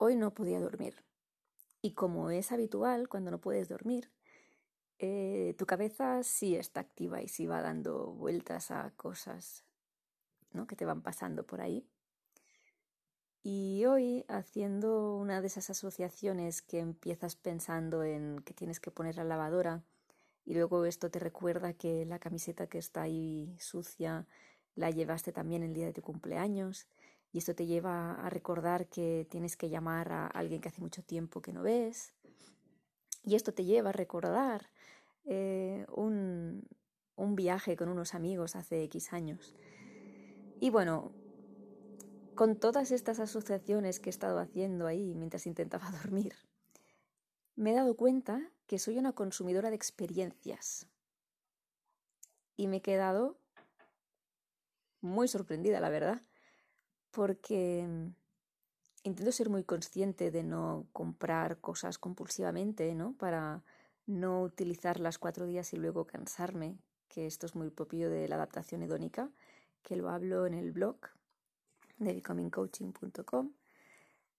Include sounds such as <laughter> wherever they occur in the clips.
hoy no podía dormir. Y como es habitual cuando no puedes dormir, eh, tu cabeza sí está activa y sí va dando vueltas a cosas ¿no? que te van pasando por ahí. Y hoy, haciendo una de esas asociaciones que empiezas pensando en que tienes que poner la lavadora y luego esto te recuerda que la camiseta que está ahí sucia la llevaste también el día de tu cumpleaños y esto te lleva a recordar que tienes que llamar a alguien que hace mucho tiempo que no ves y esto te lleva a recordar eh, un, un viaje con unos amigos hace X años. Y bueno, con todas estas asociaciones que he estado haciendo ahí mientras intentaba <laughs> dormir, me he dado cuenta que soy una consumidora de experiencias. Y me he quedado muy sorprendida, la verdad, porque intento ser muy consciente de no comprar cosas compulsivamente, ¿no? Para no utilizarlas cuatro días y luego cansarme, que esto es muy propio de la adaptación hedónica, que lo hablo en el blog de becomingcoaching.com,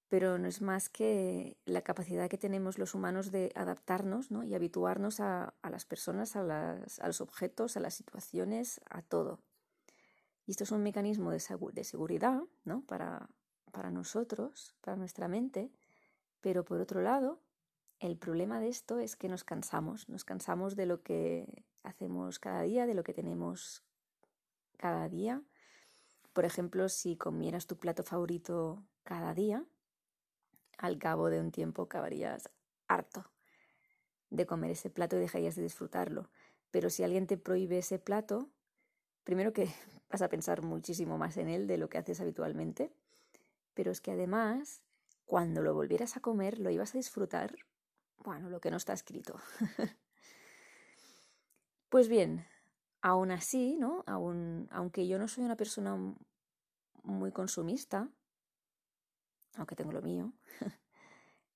pero no es más que la capacidad que tenemos los humanos de adaptarnos ¿no? y habituarnos a, las personas, a, los objetos, a las situaciones, a todo. Y esto es un mecanismo de, seguridad ¿no? para, para nosotros, para nuestra mente, pero por otro lado, el problema de esto es que nos cansamos, nos cansamos de lo que hacemos cada día, de lo que tenemos cada día por ejemplo, si comieras tu plato favorito cada día, al cabo de un tiempo acabarías harto de comer ese plato y dejarías de disfrutarlo. Pero si alguien te prohíbe ese plato, primero que <laughs> vas a pensar muchísimo más en él de lo que haces habitualmente, pero es que además, cuando lo volvieras a comer, lo ibas a disfrutar, bueno, lo que no está escrito. <laughs> pues bien, Aún así, ¿no? Aún, aunque yo no soy una persona muy consumista, aunque tengo lo mío, <laughs>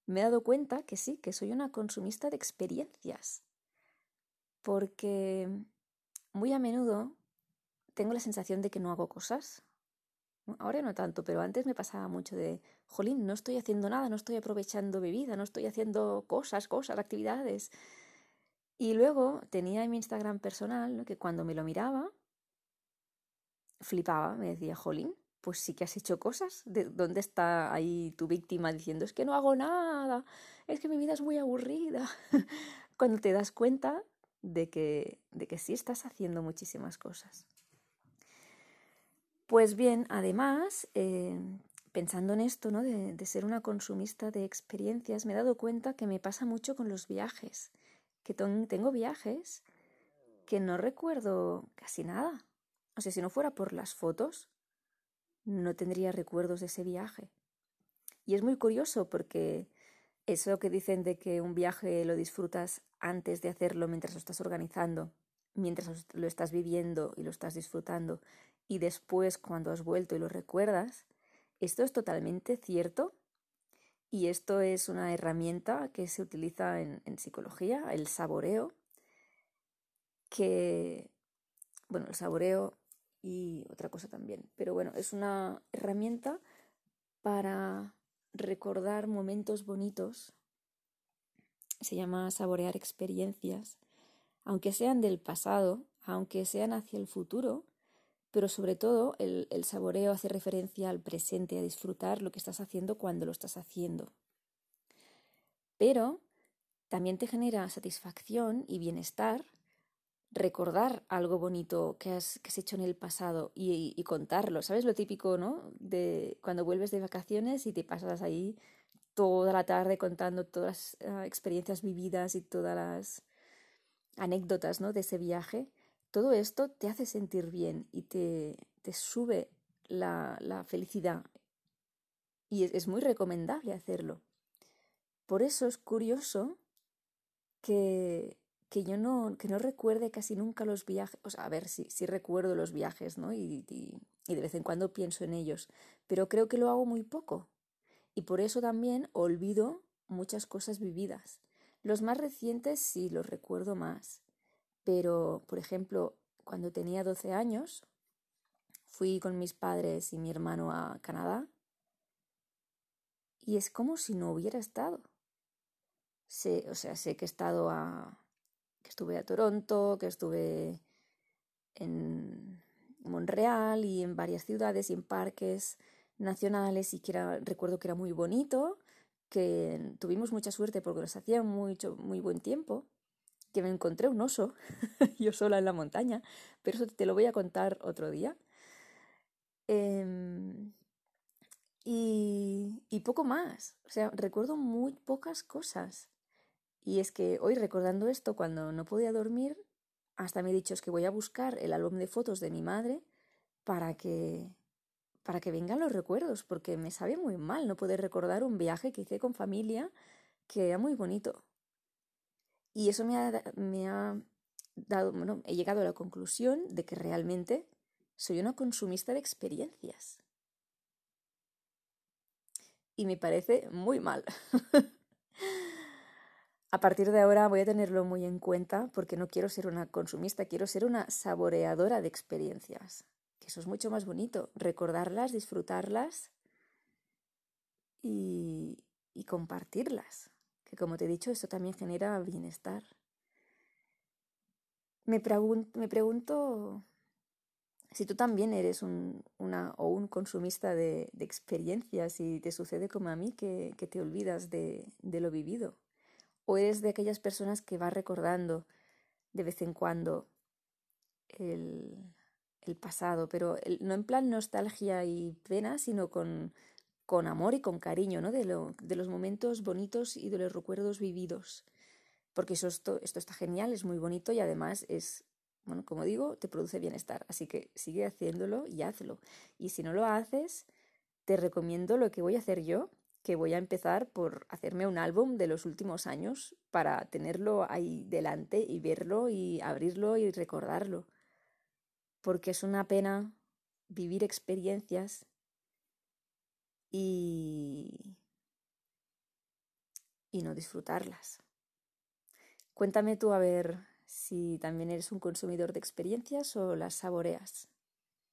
me he dado cuenta que sí, que soy una consumista de experiencias. Porque muy a menudo tengo la sensación de que no hago cosas. Ahora no tanto, pero antes me pasaba mucho de, jolín, no estoy haciendo nada, no estoy aprovechando mi vida, no estoy haciendo cosas, cosas, actividades. Y luego tenía en mi Instagram personal que cuando me lo miraba, flipaba, me decía, Jolín, pues sí que has hecho cosas. ¿De ¿Dónde está ahí tu víctima diciendo, es que no hago nada, es que mi vida es muy aburrida? <laughs> cuando te das cuenta de que, de que sí estás haciendo muchísimas cosas. Pues bien, además, eh, pensando en esto, ¿no? De, de ser una consumista de experiencias, me he dado cuenta que me pasa mucho con los viajes que tengo viajes que no recuerdo casi nada. O sea, si no fuera por las fotos, no tendría recuerdos de ese viaje. Y es muy curioso porque eso que dicen de que un viaje lo disfrutas antes de hacerlo mientras lo estás organizando, mientras lo estás viviendo y lo estás disfrutando, y después cuando has vuelto y lo recuerdas, esto es totalmente cierto y esto es una herramienta que se utiliza en, psicología, el saboreo, que, bueno, el saboreo y otra cosa también, pero bueno, es una herramienta para recordar momentos bonitos, se llama saborear experiencias, aunque sean del pasado, aunque sean hacia el futuro, pero sobre todo el, saboreo hace referencia al presente, a disfrutar lo que estás haciendo cuando lo estás haciendo. Pero también te genera satisfacción y bienestar recordar algo bonito que has, hecho en el pasado y, contarlo. ¿Sabes lo típico, no? De cuando vuelves de vacaciones y te pasas ahí toda la tarde contando todas las ah, experiencias vividas y todas las anécdotas, ¿no? De ese viaje todo esto te hace sentir bien y te, te sube la, la, felicidad. Y es, muy recomendable hacerlo. Por eso es curioso que, que yo no, que no recuerde casi nunca los viajes. O sea, a ver, sí, sí recuerdo los viajes, ¿no? Y, y, y de vez en cuando pienso en ellos. Pero creo que lo hago muy poco. Y por eso también olvido muchas cosas vividas. Los más recientes sí los recuerdo más. Pero, por ejemplo, cuando tenía 12 años, fui con mis padres y mi hermano a Canadá y es como si no hubiera estado. Sé, o sea, sé que he estado a. que estuve a Toronto, que estuve en Montreal y en varias ciudades y en parques nacionales y que era, recuerdo que era muy bonito, que tuvimos mucha suerte porque nos hacía mucho, muy buen tiempo, que me encontré un oso, <laughs> yo sola en la montaña, pero eso te lo voy a contar otro día. Em, y, poco más, o sea, recuerdo muy pocas cosas. Y es que hoy recordando esto, cuando no podía dormir, hasta me he dicho es que voy a buscar el álbum de fotos de mi madre para que para que vengan los recuerdos, porque me sabe muy mal no poder recordar un viaje que hice con familia que era muy bonito. Y eso me ha, me ha dado, bueno, he llegado a la conclusión de que realmente soy una consumista de experiencias. Y me parece muy mal. <laughs> a partir de ahora voy a tenerlo muy en cuenta porque no quiero ser una consumista, quiero ser una saboreadora de experiencias eso es mucho más bonito, recordarlas, disfrutarlas y, y compartirlas, que como te he dicho, eso también genera bienestar. Me, me pregunto si tú también eres un, una, o un consumista de, experiencias y te sucede como a mí que, que te olvidas de, lo vivido. O eres de aquellas personas que vas recordando de vez en cuando el, el pasado, pero no en plan nostalgia y pena, sino con, con amor y con cariño, ¿no? De, lo, de los momentos bonitos y de los recuerdos vividos. Porque eso, esto, esto está genial, es muy bonito y además es, bueno, como digo, te produce bienestar. Así que sigue haciéndolo y hazlo. Y si no lo haces, te recomiendo lo que voy a hacer yo, que voy a empezar por hacerme un álbum de los últimos años para tenerlo ahí delante y verlo y abrirlo y recordarlo porque es una pena vivir experiencias y, y no disfrutarlas. Cuéntame tú a ver si también eres un consumidor de experiencias o las saboreas.